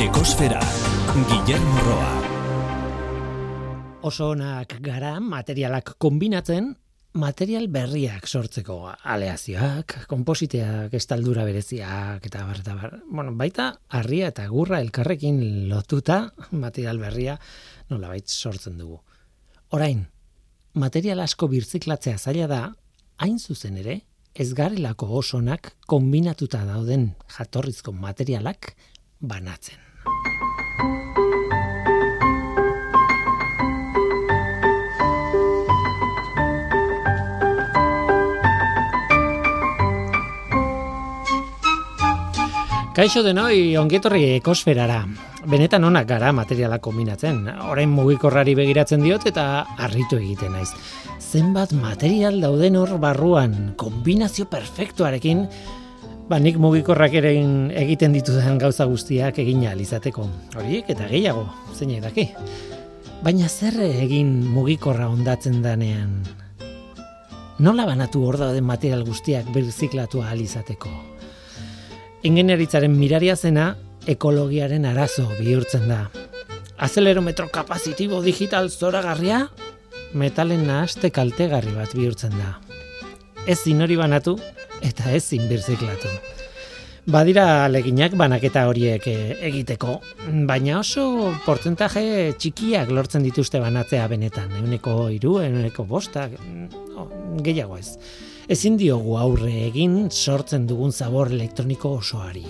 Ekosfera, Guillermo Roa. Oso onak gara materialak kombinatzen, material berriak sortzeko aleazioak, kompositeak, estaldura bereziak, eta bar, eta bar. Bueno, baita, harria eta gurra elkarrekin lotuta material berria nola sortzen dugu. Orain, material asko birtziklatzea zaila da, hain zuzen ere, ez garelako osonak kombinatuta dauden jatorrizko materialak banatzen. Kaixo denoi ongietorri ekosferara. Benetan onak gara materiala kombinatzen. Orain mugikorrari begiratzen diot eta harritu egiten naiz. Zenbat material dauden hor barruan, kombinazio perfektuarekin, ba nik mugikorrak ere egiten ditudan gauza guztiak egin izateko. Horiek eta gehiago, zein daki. Baina zer egin mugikorra ondatzen danean? Nola banatu hor dauden material guztiak birziklatu ahal izateko? Ingenieritzaren miraria zena ekologiaren arazo bihurtzen da. Azelerometro kapazitibo digital zoragarria, metalen nahaste kaltegarri bat bihurtzen da. Ez zinori banatu eta ez zinbirziklatu. Badira leginak banaketa horiek eh, egiteko, baina oso portzentaje txikiak lortzen dituzte banatzea benetan, euneko iru, euneko bostak, mm, gehiago ez. Ezin diogu aurre egin sortzen dugun zabor elektroniko osoari.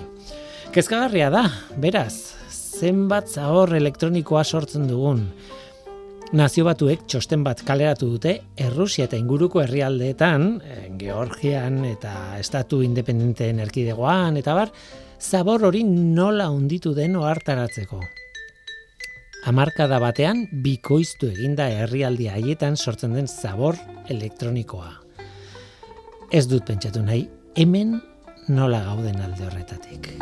Kezkagarria da, beraz, zenbat zahor elektronikoa sortzen dugun. Nazio batuek txosten bat kaleratu dute Errusia eta inguruko herrialdeetan, eh, Georgian eta Estatu Independenteen erkidegoan eta bar, zabor hori nola unditu den ohartaratzeko. Hamarkada batean bikoiztu eginda herrialdi haietan sortzen den zabor elektronikoa. Ez dut pentsatu nahi, hemen nola gauden alde horretatik.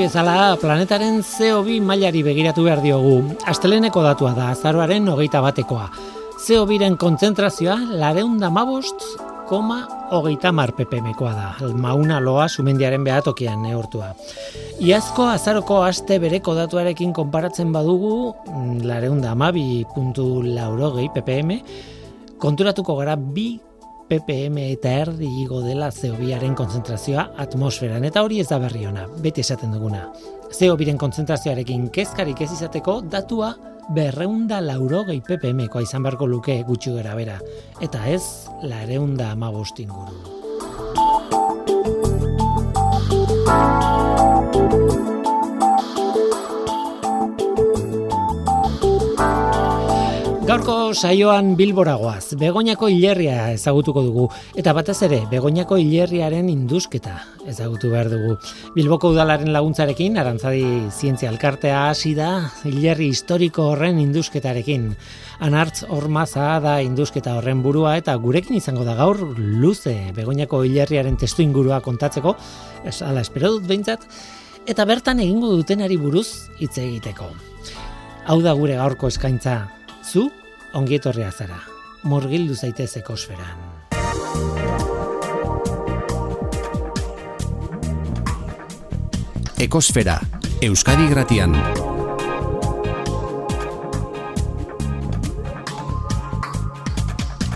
Bezala, planetaren CO2 mailari begiratu behar diogu. Asteleneko datua da, azaroaren hogeita batekoa. CO2-ren kontzentrazioa, lareunda mabost, koma hogeita mar ppmkoa da. Mauna loa sumendiaren behatokian neortua. Iazko azaroko aste bereko datuarekin konparatzen badugu, lareunda amabi puntu laurogei ppm, konturatuko gara bi ppm eta erdi igo dela CO2aren konzentrazioa atmosferan eta hori ez da berri ona, beti esaten duguna. CO2ren konzentrazioarekin kezkarik ez izateko datua berreunda lauro gehi ppmkoa izan beharko luke gutxi gara bera, eta ez lareunda amabostin guru. Gaurko saioan bilboragoaz, Begoñako hilerria ezagutuko dugu, eta batez ere, Begoñako hilerriaren induzketa ezagutu behar dugu. Bilboko udalaren laguntzarekin, arantzadi zientzia alkartea hasi da, hilerri historiko horren induzketarekin. Anartz ormaza da induzketa horren burua, eta gurekin izango da gaur luze Begoñako hilerriaren testu ingurua kontatzeko, ala espero dut behintzat, eta bertan egingo dutenari buruz hitz egiteko. Hau da gure gaurko eskaintza, zu ongietorria zara, morgildu zaitez ekosferan. Ekosfera, Euskadi Gratian.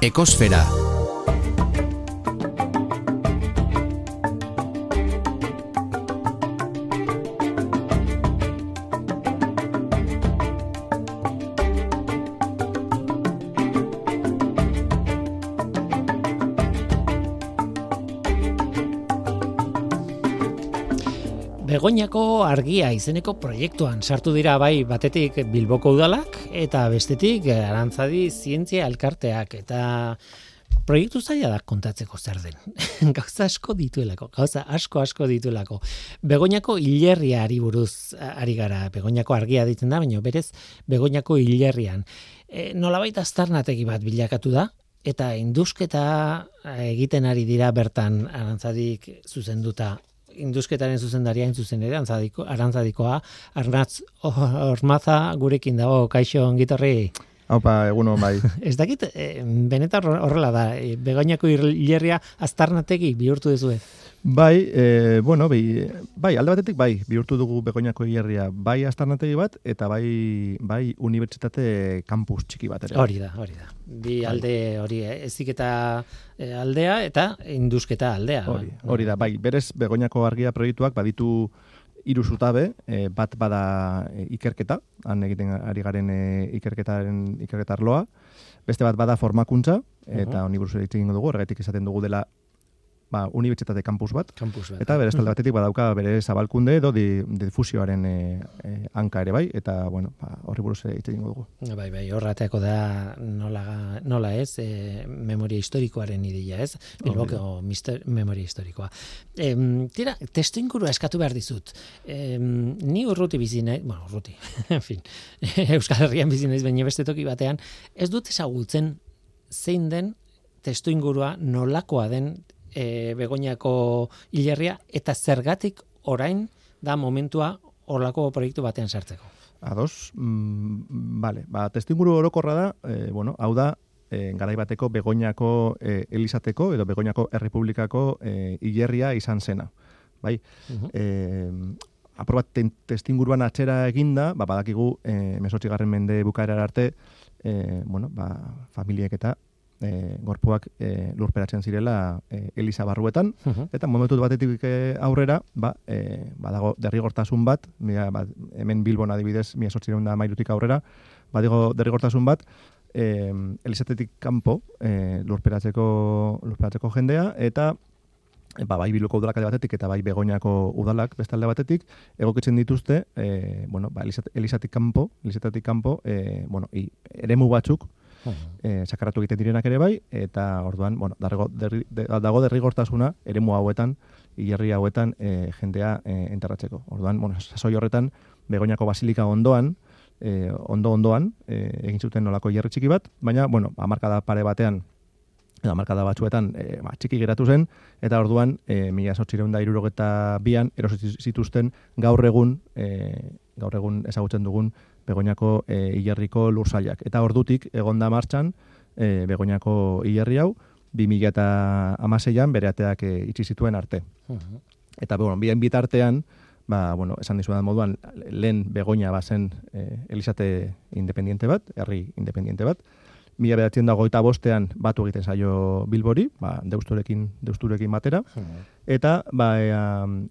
Ekosfera. Begoñako argia izeneko proiektuan sartu dira bai batetik Bilboko udalak eta bestetik Arantzadi zientzia elkarteak eta proiektu zaila da kontatzeko zer den. gauza asko dituelako, gauza asko asko dituelako. Begoñako hilerriari buruz ari gara, Begoñako argia ditzen da, baina berez Begoñako hilerrian. E, nolabait aztarnategi bat bilakatu da, eta indusketa egiten ari dira bertan arantzadik zuzenduta indusketaren zuzendaria zuzen ere arantzadikoa arnatz ormaza gurekin dago kaixo ongitorri Haupa, eguno, bai. Ez dakit, e, benetan horrela da, e, begoinako hilerria aztarnategi bihurtu duzu Bai, e, bueno, bai, bai, alde batetik, bai, bihurtu dugu begoinako hilerria, bai aztarnategi bat, eta bai, bai, unibertsitate kampus txiki bat ere. Hori da, hori da. Bi bai. alde hori, eh? ezik eta aldea, eta indusketa aldea. Hori, hori da, bai, berez begoinako argia proiektuak baditu hiru zutabe, e, bat bada ikerketa, han egiten ari garen e, ikerketaren ikerketa arloa, beste bat bada formakuntza, eta uh -huh. buruz egin dugu, horregatik esaten dugu dela ba, unibertsitate kampus bat. Campus bat. Eta bere estalde batetik badauka bere zabalkunde edo di, difusioaren e, e, hanka ere bai, eta bueno, ba, horri buruz ere hitz dugu. Bai, bai, horrateako da nola, nola ez, e, memoria historikoaren ideia ez, bilboko mister, memoria historikoa. E, tira, testu ingurua eskatu behar dizut. E, ni urruti bizi nahi, bueno, urruti, en fin, Euskal Herrian bizi naiz baina beste toki batean, ez dut ezagutzen zein den testu ingurua nolakoa den e, Begoñako hilerria eta zergatik orain da momentua horlako proiektu batean sartzeko. Ados, mm, vale, ba, testimuru orokorra da, e, bueno, hau da, e, garai bateko Begoñako e, Elizateko edo Begoñako Errepublikako e, hilerria izan zena. Bai, uh -huh. e, aprobat testinguruan atxera eginda, ba, badakigu, e, mesotxigarren mende bukaerar arte, e, bueno, ba, familiek eta e, gorpuak e, lurperatzen zirela e, Elisa barruetan, eta momentu batetik e, aurrera, ba, e, badago derrigortasun bat, mira, ba, hemen Bilbon adibidez, mila sortzireun da mairutik aurrera, badigo derrigortasun bat, e, Elisatetik kanpo e, lurperatzeko, lurperatzeko jendea, eta ba, bai biluko udalak batetik eta bai begoinako udalak bestalde batetik, egokitzen dituzte, e, bueno, ba, Elisatik kanpo, Elisatetik kanpo, e, bueno, i, eremu batzuk, e, sakaratu egiten direnak ere bai, eta orduan, bueno, dargo, derri, dago derrigortasuna eremu hauetan, hilerri hauetan e, jendea e, enterratzeko. Orduan, bueno, sasoi horretan, begoinako basilika ondoan, e, ondo ondoan, e, egin zuten nolako hierri txiki bat, baina, bueno, amarkada pare batean, eta amarkada batzuetan e, ba, txiki geratu zen, eta orduan, e, mila sortxireun da irurogeta bian, erosituzten gaur egun, e, gaur egun ezagutzen dugun, Begoñako e, Ilerriko lursailak. Eta ordutik egonda martxan e, Begoñako Ilerri hau 2016an bere ateak e, itxi zituen arte. Eta bueno, bien bitartean, ba, bueno, esan dizudan moduan, lehen Begoña bazen e, Elisate independiente bat, herri independiente bat. Mila bedatzen dago eta bostean batu egiten zaio Bilbori, ba, deusturekin, deusturekin batera. Eta, ba, e,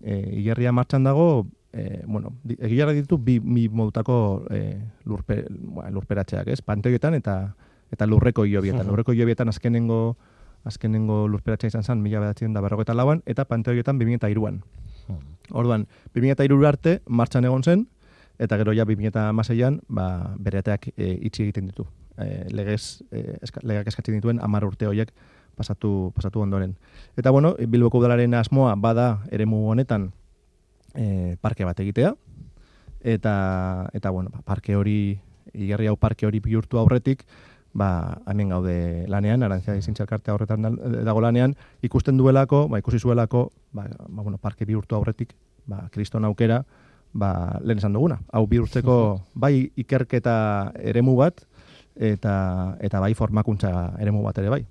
e, martxan dago, e, bueno, egilara ditu bi, bi modutako e, lurpe, ba, lurperatxeak, ez? Panteoietan eta eta lurreko iobietan. Lurreko iobietan azkenengo azkenengo lurperatxea izan zen, mila bedatzen da berrogeta lauan, eta panteoietan 2002an. Orduan, 2002 arte martxan egon zen, eta gero ja 2006an ba, bereateak e, itxi egiten ditu. E, legez, e, eska, legak eskatzen dituen amar urte horiek pasatu, pasatu ondoren. Eta bueno, Bilboko udalaren asmoa bada eremu honetan e, parke bat egitea, eta, eta bueno, ba, parke hori, igerri hau parke hori bihurtu aurretik, ba, hemen gaude lanean, arantzia izintxalkarte horretan dago lanean, ikusten duelako, ba, ikusi zuelako, ba, ba, bueno, parke bihurtu aurretik, ba, kriston aukera, ba, lehen esan duguna. Hau bihurtzeko, bai ikerketa eremu bat, eta, eta bai formakuntza eremu bat ere bai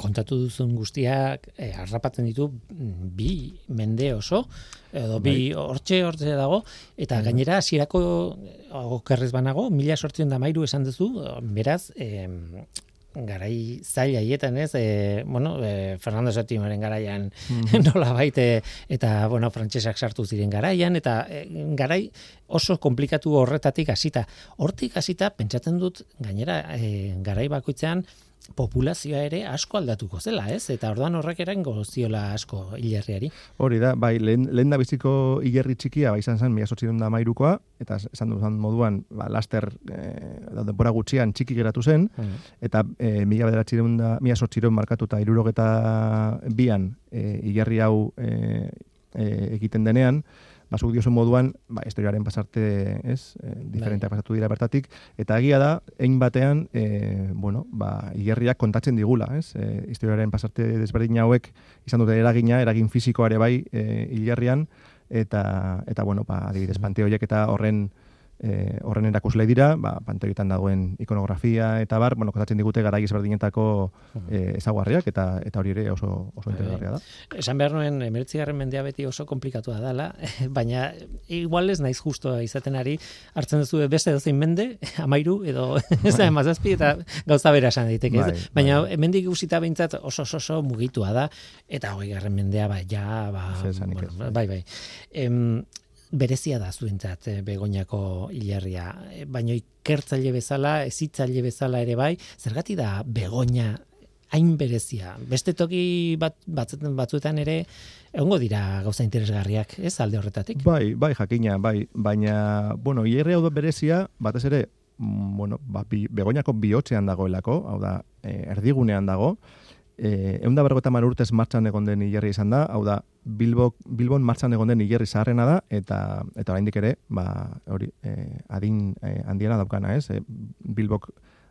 kontatu duzun guztiak eh, arrapatzen ditu mm, bi mende oso edo bi bai. hortxe hortxe dago eta bai. gainera hasierako okerrez banago mila sortzen da mairu esan duzu beraz eh, garai zaila haietan ez e, bueno, e, Fernando VII garaian mm nola baite eta bueno, frantsesak sartu ziren garaian eta e, garai oso komplikatu horretatik hasita hortik hasita pentsatzen dut gainera e, garai bakoitzean populazioa ere asko aldatuko zela, ez? Eta orduan horrek erango ziola asko hilerriari. Hori da, bai, lehen, lehen da biziko hilerri txikia, bai, izan zen, mila da mairukoa, eta esan duzan moduan, ba, laster, e, da, denbora gutxian txiki geratu zen, Mm. eta e, mila bederatzireun da, mila markatu eta irurogeta bian e, hilerri hau e, e, egiten denean, ba, zuk diosun moduan, ba, historiaren pasarte, ez, e, diferenteak pasatu dira bertatik, eta egia da, egin batean, e, bueno, ba, hilerriak kontatzen digula, ez, e, historiaren pasarte desberdin hauek izan dute eragina, eragin fisikoare bai e, hilerrian, eta, eta bueno, ba, adibidez, panteoiek eta horren e, horren erakuslei dira, ba, panteoietan dagoen ikonografia eta bar, bueno, kontatzen digute garai ezberdinetako e, ezaguarriak, eta eta hori ere oso, oso interesgarria da. Esan behar nuen, emeritzigarren mendea beti oso komplikatua dela, baina igual ez naiz justo izaten ari, hartzen duzu beste dozein mende, amairu, edo ez da emazazpi, eta gauza bera esan daiteke. ez? Bai, baina bai. hemendik guzita behintzat oso oso, oso mugitua da, eta hogei garren mendea, ba, ja, ba, bueno, bai, bai. Em, berezia da zuentzat eh, begoñako hilerria, Eh, baina ikertzaile bezala, ezitzaile bezala ere bai, zergati da begoña hain berezia. Beste toki bat, batzuetan, batzuetan ere egongo dira gauza interesgarriak, ez alde horretatik. Bai, bai, jakina, bai, baina, bueno, hilerri hau berezia, batez ere, mm, bueno, ba, bi, begoñako bihotzean dagoelako, hau da, e, erdigunean dago, e, egun da bergota urtez martxan egon den hilerri izan da, hau da, Bilbo, Bilbon martxan egon den hilerri zaharrena da, eta eta oraindik ere, ba, hori, e, adin e, handiena daukana, ez? E, Bilbok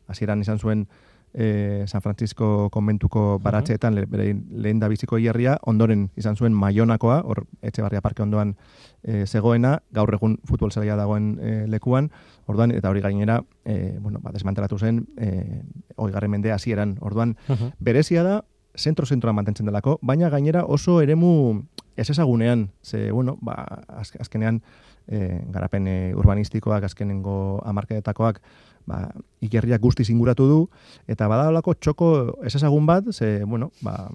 hasieran izan zuen e, San Francisco konbentuko baratzeetan le, bere lehen da biziko hierria, ondoren izan zuen Maionakoa, hor Etxebarria Parke ondoan e, zegoena, gaur egun futbol zelaia dagoen e, lekuan, orduan, eta hori gainera, e, bueno, ba, desmantelatu zen, e, hoi garren mendea hasieran, orduan, Mhm. berezia da, zentro-zentroan mantentzen delako, baina gainera oso eremu ez ezagunean, ze, bueno, ba, az, azkenean, e, garapen e, urbanistikoak, azkenengo amarkedetakoak, ba, ikerriak guztiz inguratu du, eta badalako txoko ez bat, ze, bueno, ba,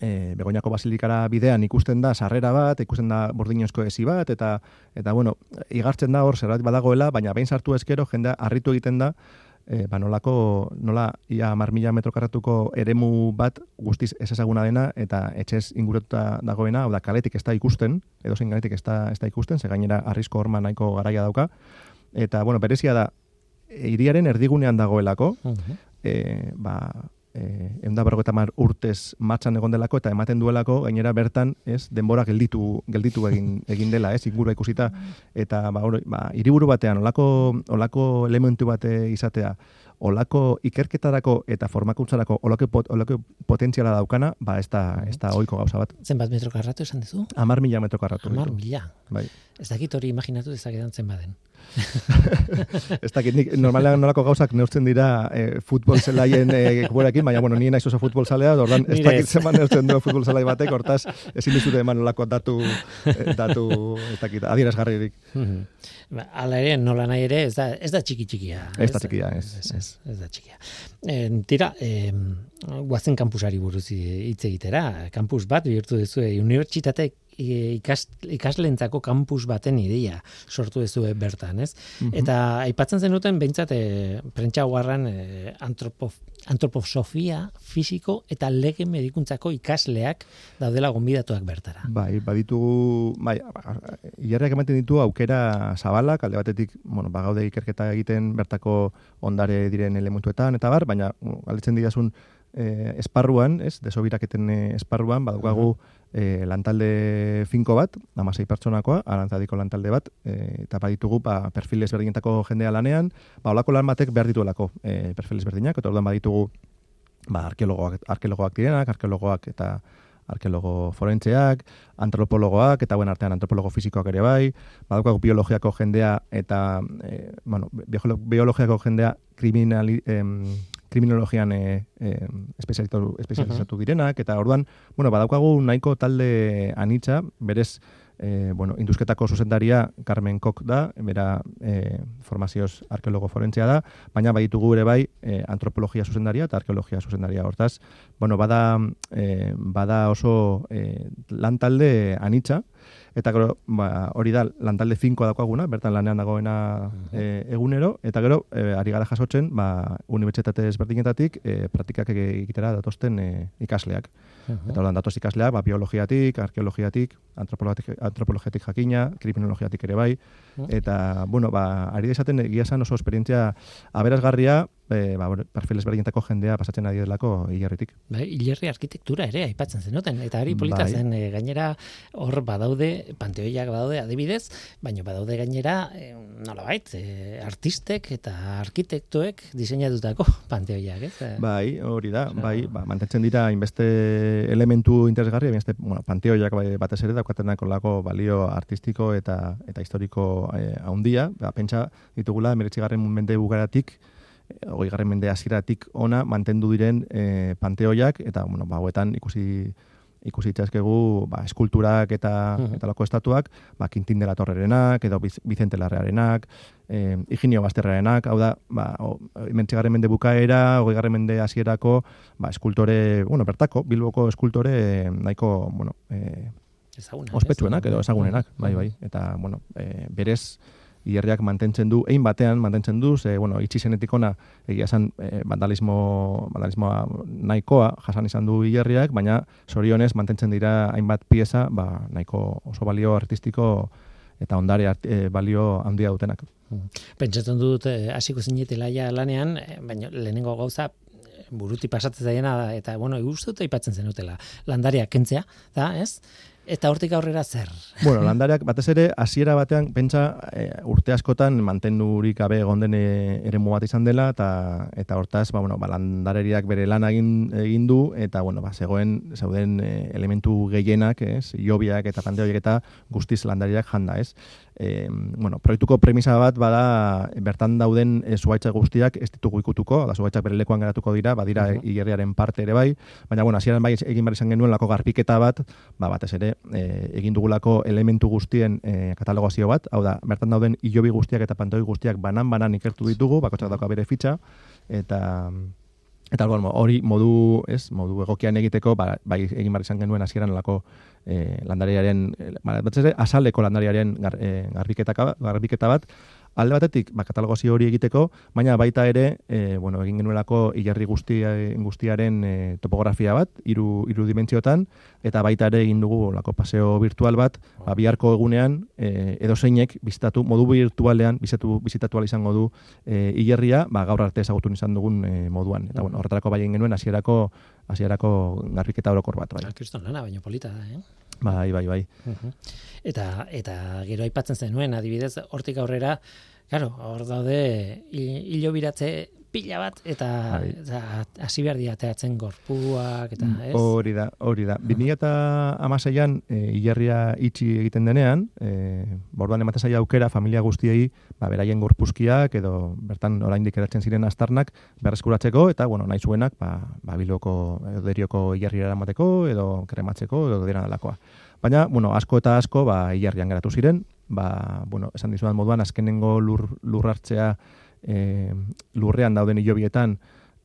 e, Begoñako basilikara bidean ikusten da sarrera bat, ikusten da bordinozko ezi bat, eta, eta bueno, igartzen da hor zerbait badagoela, baina behin sartu ezkero jendea harritu egiten da, e, ba, nolako, nola ia mar mila metro karratuko eremu bat guztiz ez ezaguna dena, eta etxez inguratuta dagoena, hau da, kaletik ez da ikusten, edo zein kaletik ez da, ez da ikusten, ze gainera arrisko horma nahiko garaia dauka, eta, bueno, berezia da, hiriaren erdigunean dagoelako, Mhm. e, ba, e, eunda berrogeta mar urtez matxan egon delako eta ematen duelako gainera bertan ez denbora gelditu gelditu egin egin dela ez ingurua ikusita eta ba, hori, ba hiriburu batean olako olako elementu bate izatea olako ikerketarako eta formakuntzarako olako, pot, olako potentziala daukana ba ez da ez da ohiko gauza bat Zenbat metro karratu esan duzu? 10.000 metro karratu ditu. mila. bai Ez dakit hori imaginatu dezakedan zen baden. ez dakit nik normalean nolako gauzak neurtzen dira eh, futbol zelaien kuborekin, baina bueno, ni naiz oso futbol zalea, ordan ez dakit ez. zeman neurtzen du futbol zelai batek, hortaz ezin dizute eman nolako datu eh, datu ez dakit adierazgarririk. Mhm. Ba, Hala ere, nola nahi ere, ez da, ez da txiki txikia. Ez da txikia, ez, ez, ez, ez da txikia. E, tira, e, guazen kampusari buruz hitz egitera, kampus bat bihurtu duzu, unibertsitate ikas, ikaslentzako kampus baten ideia sortu duzu bertan, ez? Eta aipatzen zenuten behintzat e, prentsa guarran e, antropo, antroposofia, fisiko eta lege medikuntzako ikasleak daudela gonbidatuak bertara. Bai, baditugu, bai, hilarriak ematen ditu aukera zabalak, alde batetik, bueno, bagaude ikerketa egiten bertako ondare diren elementuetan, eta bar, baina, galdetzen didazun eh, esparruan, ez, desobiraketen eh, esparruan, badaukagu eh, lantalde finko bat, amasei pertsonakoa, arantzadiko lantalde bat, eh, eta baditugu, ba, perfil ezberdinetako jendea lanean, ba, olako lan batek behar dituelako eh, perfil ezberdinak, eta orduan baditugu, ba, arkeologoak, arkeologoak direnak, arkeologoak eta arkeologo forentzeak, antropologoak, eta buen artean antropologo fisikoak ere bai, badaukagu biologiako jendea eta, e, bueno, biolo- biologiako jendea kriminali, em, kriminologian e, e, espezializatu, espezializatu direnak, eta orduan, bueno, badaukagu nahiko talde anitza, berez, e, bueno, indusketako zuzendaria Carmen Kok da, bera e, formazioz arkeologo forentzea da, baina baditugu ere bai e, antropologia zuzendaria eta arkeologia zuzendaria hortaz. Bueno, bada, e, bada oso e, lan talde anitza, Eta gero, ba, hori da, lantalde finkoa dagoaguna, bertan lanean dagoena e, egunero, eta gero, e, ari gara jasotzen, ba, unibertsitate ezberdinetatik, e, praktikak egitera datosten e, ikasleak. Eta hori datoz ikasleak, ba, biologiatik, arkeologiatik, antropologiatik, antropologiatik jakina, kriminologiatik ere bai, eta, bueno, ba, ari desaten, egia oso esperientzia aberazgarria, e, ba, perfil ezberdinetako jendea pasatzen ari delako hilerritik. Bai, hilerri arkitektura ere aipatzen zenuten eta hori polita bai. zen e, gainera hor badaude panteoiak badaude adibidez, baina badaude gainera e, nolabait, e, artistek eta arkitektoek diseinatutako panteoiak, ez? Bai, hori da, bai, ba, mantentzen dira inbeste elementu interesgarri, inbeste, bueno, panteoiak bai, batez ere daukatenako lako balio artistiko eta eta historiko eh, haundia, ba, pentsa ditugula, meretxigarren mende bugaratik, hogei garren mende hasieratik ona mantendu diren e, panteoiak eta bueno ba hoetan ikusi ikusi itzazkegu ba, eskulturak eta uh eta lako estatuak, ba, Quintin de la Torrerenak, edo Vicente Larrearenak, e, Higinio Basterrarenak, hau da, ba, mentzigarren mende bukaera, hogei garren mende hasierako ba, eskultore, bueno, bertako, bilboko eskultore nahiko, bueno, e, ospetsuenak, edo ezagunenak, bai, bai, eta, bueno, e, berez, hierriak mantentzen du, egin batean mantentzen du, ze, bueno, itxi zenetik ona, egia esan, e, vandalismo, vandalismoa nahikoa jasan izan du hierriak, baina sorionez mantentzen dira hainbat pieza, ba, nahiko oso balio artistiko eta ondare e, balio handia dutenak. Pentsatzen dut, eh, hasiko zinetela ja lanean, baina lehenengo gauza, buruti pasatzen zaiena eta bueno, dut aipatzen zenutela. Landaria kentzea, da, ez? Eta hortik aurrera zer? Bueno, landareak batez ere hasiera batean pentsa e, urte askotan mantenurik gabe egonden eremu bat izan dela eta eta hortaz ba bueno, ba landareriak bere lan egin egin du eta bueno, ba zegoen zauden e, elementu gehienak, ez? Iobiak eta pante eta guztiz landariak janda, ez? E, bueno, proiektuko premisa bat bada bertan dauden e, guztiak ez ditugu ikutuko, da zuaitzak bere lekuan geratuko dira, badira uh -huh. parte ere bai, baina bueno, hasieran bai egin behar izan genuen lako garpiketa bat, ba batez ere e, egin dugulako elementu guztien e, katalogazio bat, hau da, bertan dauden ilobi guztiak eta pantoi guztiak banan-banan ikertu ditugu, bakotxak dauka bere fitxa, eta Eta hori modu, ez, modu egokian egiteko, ba, bai egin bar izan genuen hasieran lako eh landariaren, eh, ba, asaleko landariaren gar, eh, garbiketa bat, alde batetik, ba, katalogazio hori egiteko, baina baita ere, e, bueno, egin genuelako hilerri guztia, guztiaren e, topografia bat, iru, iru dimentsiotan, eta baita ere egin dugu lako paseo virtual bat, ba, biharko egunean, e, edo zeinek, bizitatu, modu virtualean, bizitatu, bizitatu izango du e, hilerria, ba, gaur arte ezagutu izan dugun e, moduan. Eta, bueno, horretarako bai egin genuen, hasierako hasierako garbiketa orokor bat. Bai. Kriston lana, baina polita da, eh? Bai, bai, bai. Eta, eta gero aipatzen zenuen, adibidez, hortik aurrera, claro, hor daude hilo biratze pila bat, eta bai. hasi behar diateatzen gorpuak, eta mm, ez? Hori da, hori da. Bini eta amaseian, e, hilerria itxi egiten denean, e, borduan ematen zaila aukera, familia guztiei, ba, beraien gorpuzkiak, edo bertan oraindik eratzen ziren astarnak, berreskuratzeko, eta, bueno, nahi zuenak, ba, ba biloko, edo derioko hilerria eramateko, edo krematzeko, edo dira dalakoa. Baina, bueno, asko eta asko, ba, hilerrian geratu ziren, ba, bueno, esan dizudan moduan, azkenengo lur, lur hartzea, e, lurrean dauden hilobietan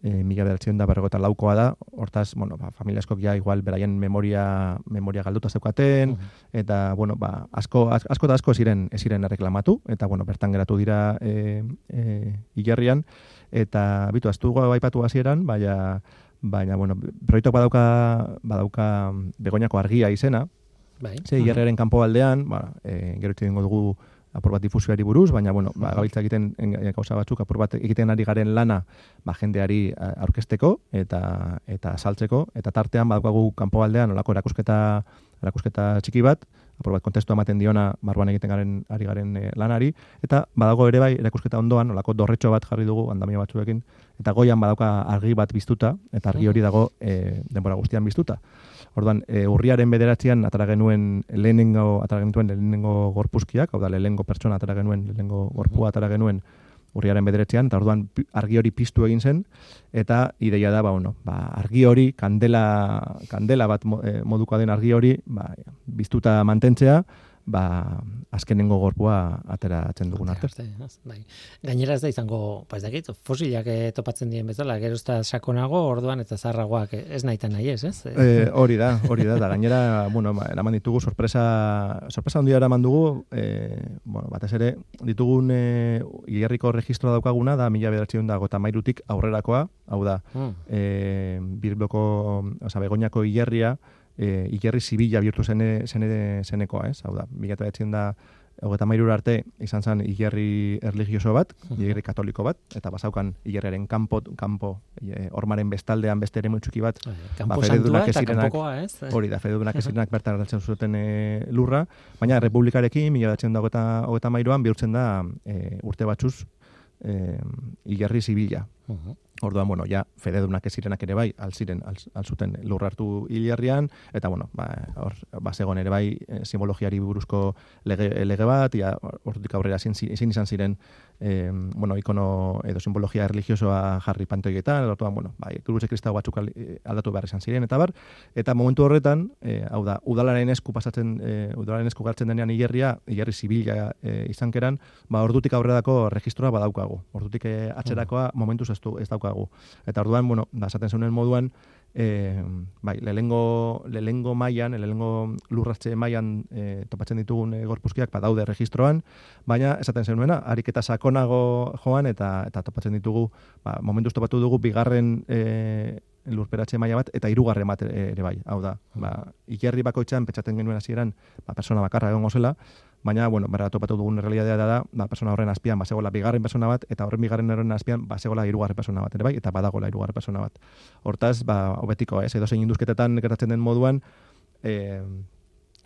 e, mila beratzen da berrego laukoa da, hortaz, bueno, ba, familiaskok ja igual beraien memoria, memoria galduta zeukaten, eta, bueno, ba, asko, asko eta asko ziren, ziren erreklamatu, eta, bueno, bertan geratu dira e, e, hilerrian, eta, bitu, aztu baipatu hasieran, baina, baina, bueno, proiektuak badauka, badauka begoñako argia izena, Bai. Ze, hilerriaren kanpo aldean, ba, e, gero dugu apur bat difusioari buruz, baina, bueno, ba, gabiltza egiten gauza batzuk, apur bat egiten ari garen lana, ba, jendeari aurkesteko eta eta saltzeko, eta tartean, badaukagu kanpo aldean, olako erakusketa, erakusketa txiki bat, bat kontestu ematen diona, barruan egiten garen ari garen e, lanari, eta badago ere bai, erakusketa ondoan, olako dorretxo bat jarri dugu, andamia batzuekin, eta goian badauka argi bat biztuta, eta argi hori dago e, denbora guztian biztuta. Orduan, e, urriaren bederatzean atara genuen lehenengo atara genuen lehenengo gorpuzkiak, hau da lehenengo pertsona atara genuen lehenengo gorpua atara genuen urriaren bederatzean, eta orduan argi hori piztu egin zen, eta ideia da, ba, bueno, ba, argi hori, kandela, kandela bat e, moduko den argi hori, ba, biztuta mantentzea, ba, azkenengo gorpua ateratzen dugun arte. bai. Gainera ez da izango, ba ez dakit, fosilak eh, topatzen dien bezala, gero ez sakonago, orduan eta zarragoak eh, ez nahi nahi ez, ez? E, hori da, hori da, da gainera, bueno, ba, eraman ditugu sorpresa, sorpresa handia eraman dugu, e, bueno, batez ere, ditugun e, igerriko registroa daukaguna, da mila bederatzen da gota mairutik aurrerakoa, hau da, mm. e, bilboko, oza, begoñako igerria, e, ikerri zibila bihurtu zene, zene, zenekoa, ez? Hau da, mila da, hogeta mairura arte izan zen igerri erligioso bat, igerri katoliko bat, eta basaukan igerriaren kanpo, kanpo e, ormaren bestaldean beste ere mutxuki bat, ba, santua eta kanpokoa, ez? Hori da, fededunak ezirenak bertan hartzen zuten e, lurra, baina republikarekin, mila datzen da hogeta mairuan, bihurtzen da e, urte batzuz, e, igerri zibila. Orduan, bueno, ja, fededunak ez zirenak ere bai, alziren, alzuten lurrartu hilarrian, eta, bueno, ba, hor, ba, ere bai, e, simbologiari buruzko lege, lege bat, ja, ordutik aurrera ezin izan ziren, e, bueno, ikono edo simbologia religiosoa jarri pantoietan, orduan, bueno, bai, kruse kristau batzuk eh, aldatu behar izan ziren, eta bar, eta momentu horretan, e, hau da, udalaren esku pasatzen, e, udalaren esku gartzen denean hilerria, hilerri zibila e, izan keran, ba, ordutik aurredako registroa badaukagu. Ordutik e, atzerakoa momentuz ez, du, ez daukagu daukagu. Eta orduan, bueno, da esaten zeunen moduan, e, bai, lehengo lehengo mailan, lehengo lurratze mailan e, topatzen ditugun e, gorpuzkiak badaude registroan, baina esaten zenuena, ariketa sakonago joan eta eta topatzen ditugu, ba, momentuz topatu dugu bigarren e, lurperatze maila bat eta hirugarren bat ere bai. Hau da, ba, ikerri bakoitzan petxaten genuen hasieran, ba, persona bakarra egongo zela, baina, bueno, berra topatu dugun realidadea da, da, ba, persona horren azpian, basegola bigarren persona bat, eta horren bigarren horren azpian, basegola irugarren persona bat, ere bai, eta badagola irugarren persona bat. Hortaz, ba, obetiko, ez, edo zein induzketetan gertatzen den moduan, e,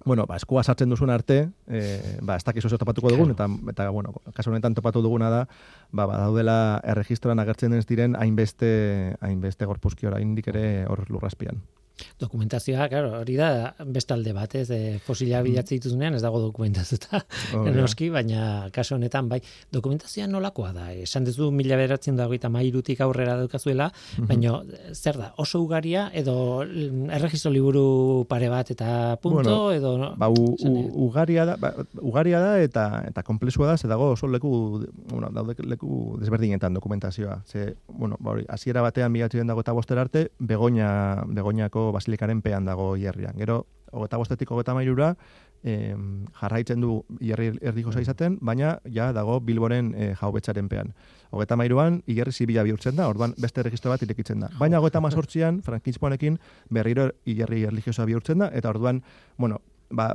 bueno, ba, eskua sartzen duzun arte, e, ba, ez dakizu topatuko dugun, eta, eta, bueno, kasu honetan topatu duguna da, ba, ba daudela erregistroan agertzen den diren hainbeste, hainbeste gorpuzki indik ere hor lurraspian. Dokumentazioa, claro, hori da bestalde bat, ez, e, fosila mm. bilatzen dituzunean ez dago dokumentazioa, oh, noski, baina kaso honetan, bai, dokumentazioa nolakoa da, esan duzu mila beratzen dago eta mairutik aurrera daukazuela, mhm. baina zer da, oso ugaria, edo erregistro liburu pare bat eta punto, edo... Ba, u, ugaria, da, ba, ugaria da eta eta komplexua da, ze dago oso leku, bueno, daude leku desberdinetan dokumentazioa, ze, bueno, ba, hori, hasiera batean bilatzen dago eta boster arte, begoña, begoñako basilikaren pean dago hierrian. Gero, hogeta bostetik hogeta mairura, eh, jarraitzen du hierri erdiko izaten, baina ja dago bilboren eh, jaubetxaren pean. Hogeta mairuan, hierri zibila bihurtzen da, orduan beste registro bat irekitzen da. Baina hogeta mazortzian, frankintzpoanekin, berriro hierri erligiosa bihurtzen da, eta orduan, bueno, ba,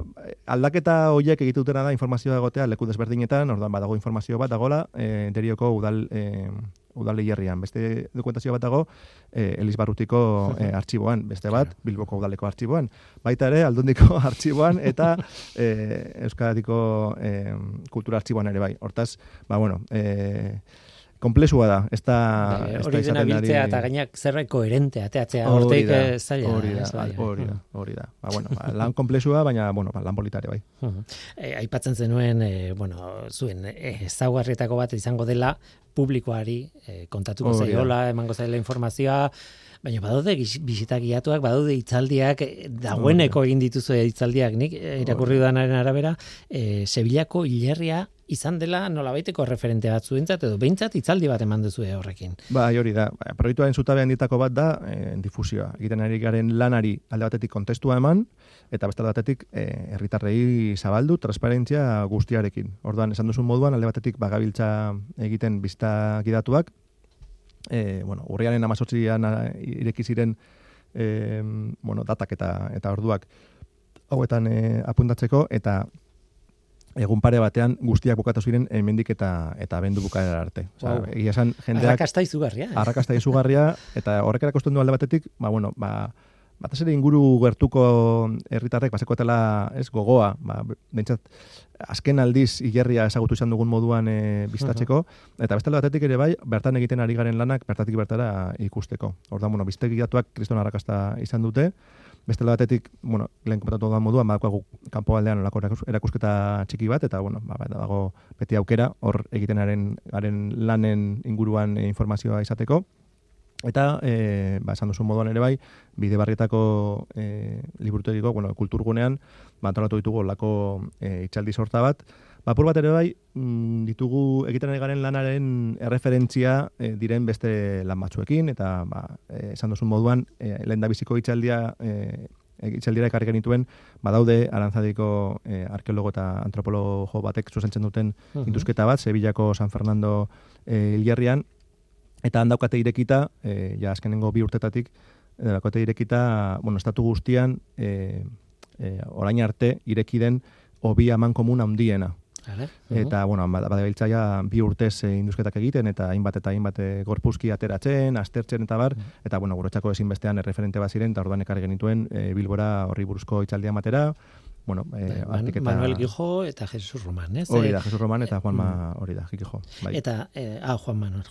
aldaketa horiek egitutena da informazioa egotea leku desberdinetan, orduan badago informazio bat dagola, e, derioko udal, e, udal Beste dokumentazio bat dago, e, Elis Barrutiko e, artxiboan, beste bat, Bilboko udaleko artxiboan. Baita ere, aldundiko artxiboan, eta e, Euskadiko e, kultura artxiboan ere bai. Hortaz, ba, bueno, e, komplexua da. Ez da, bai, hori dena biltzea eta gainak zerbait koherente ateatzea horteik zaila. Hori da, hori da, hori da. Ba, bueno, ba, lan komplexua, baina, bueno, ba, lan politare bai. E, aipatzen zenuen, e, bueno, zuen, ezaugarrietako bat izango dela, publikoari e, kontatuko zaiola, emango zaila informazioa, Baina badaude bisita guiatuak, badaude itzaldiak, dagoeneko egin dituzu itzaldiak, nik irakurri duanaren arabera, e, Sevillako hilerria izan dela nolabaiteko referente bat zuentzat edo behintzat itzaldi bat eman duzu horrekin. Ba, hori da. Ba, proiektuaren zutabean ditako bat da e, difusioa. Egiten ari garen lanari alde batetik kontestua eman eta beste batetik eh, herritarrei zabaldu transparentzia guztiarekin. Orduan esan duzun moduan alde batetik bagabiltza egiten bizta gidatuak e, bueno, urriaren amazotzian ireki ziren e, bueno, datak eta eta orduak hauetan e, apuntatzeko eta egun pare batean guztiak bukatu ziren hemendik eta eta bendu bukaera arte. Osea, wow. egia esan jendeak arrakasta izugarria. Eh? Arrakasta izugarria eta horrek erakusten du alde batetik, ba bueno, ba batez ere inguru gertuko herritarrek basekoetela, ez gogoa, ba bentsat azken aldiz hilerria ezagutu izan dugun moduan e, biztatzeko eta beste batetik ere bai bertan egiten ari garen lanak bertatik bertara ikusteko. Orduan, bueno, biztegiatuak kriston arrakasta izan dute. Beste batetik, bueno, lehen komentatu da moduan, badakoagu kanpo aldean olako erakusketa txiki bat, eta, bueno, ba, dago beti aukera, hor egiten garen lanen inguruan informazioa izateko. Eta, e, ba, esan duzu moduan ere bai, bide barrietako e, liburutegiko, bueno, kulturgunean, ba, antolatu ditugu lako e, itxaldi sorta bat. Ba, bat ere bai, mm, ditugu egiten ari garen lanaren erreferentzia e, diren beste lan batzuekin, eta, ba, e, esan duzu moduan, e, lehen da biziko itxaldia, e, itxaldira ekarri genituen, badaude arantzadiko e, arkeologo eta antropologo batek zuzentzen duten uh induzketa bat, Sevillako San Fernando e, hilierrian, eta handaukate irekita, e, ja azkenengo bi urtetatik, daukate irekita, bueno, estatu guztian, e, e, orain arte, irekiden, obi aman komun handiena. Eta, bueno, bada ja, bi urtez e, induzketak egiten, eta hainbat eta hainbat e, gorpuzki ateratzen, astertzen eta bar, eta, bueno, guretzako ezinbestean erreferente bat ziren, eta orduan ekarri genituen e, bilbora horri buruzko itxaldia matera, bueno, eh, Man, eta... Manuel Gijo eta Jesus Roman, ez? Hori da, Jesus Roman eta Juan Ma, hori da, Gijo. Bai. Eta, eh, ah, Juan Manuel,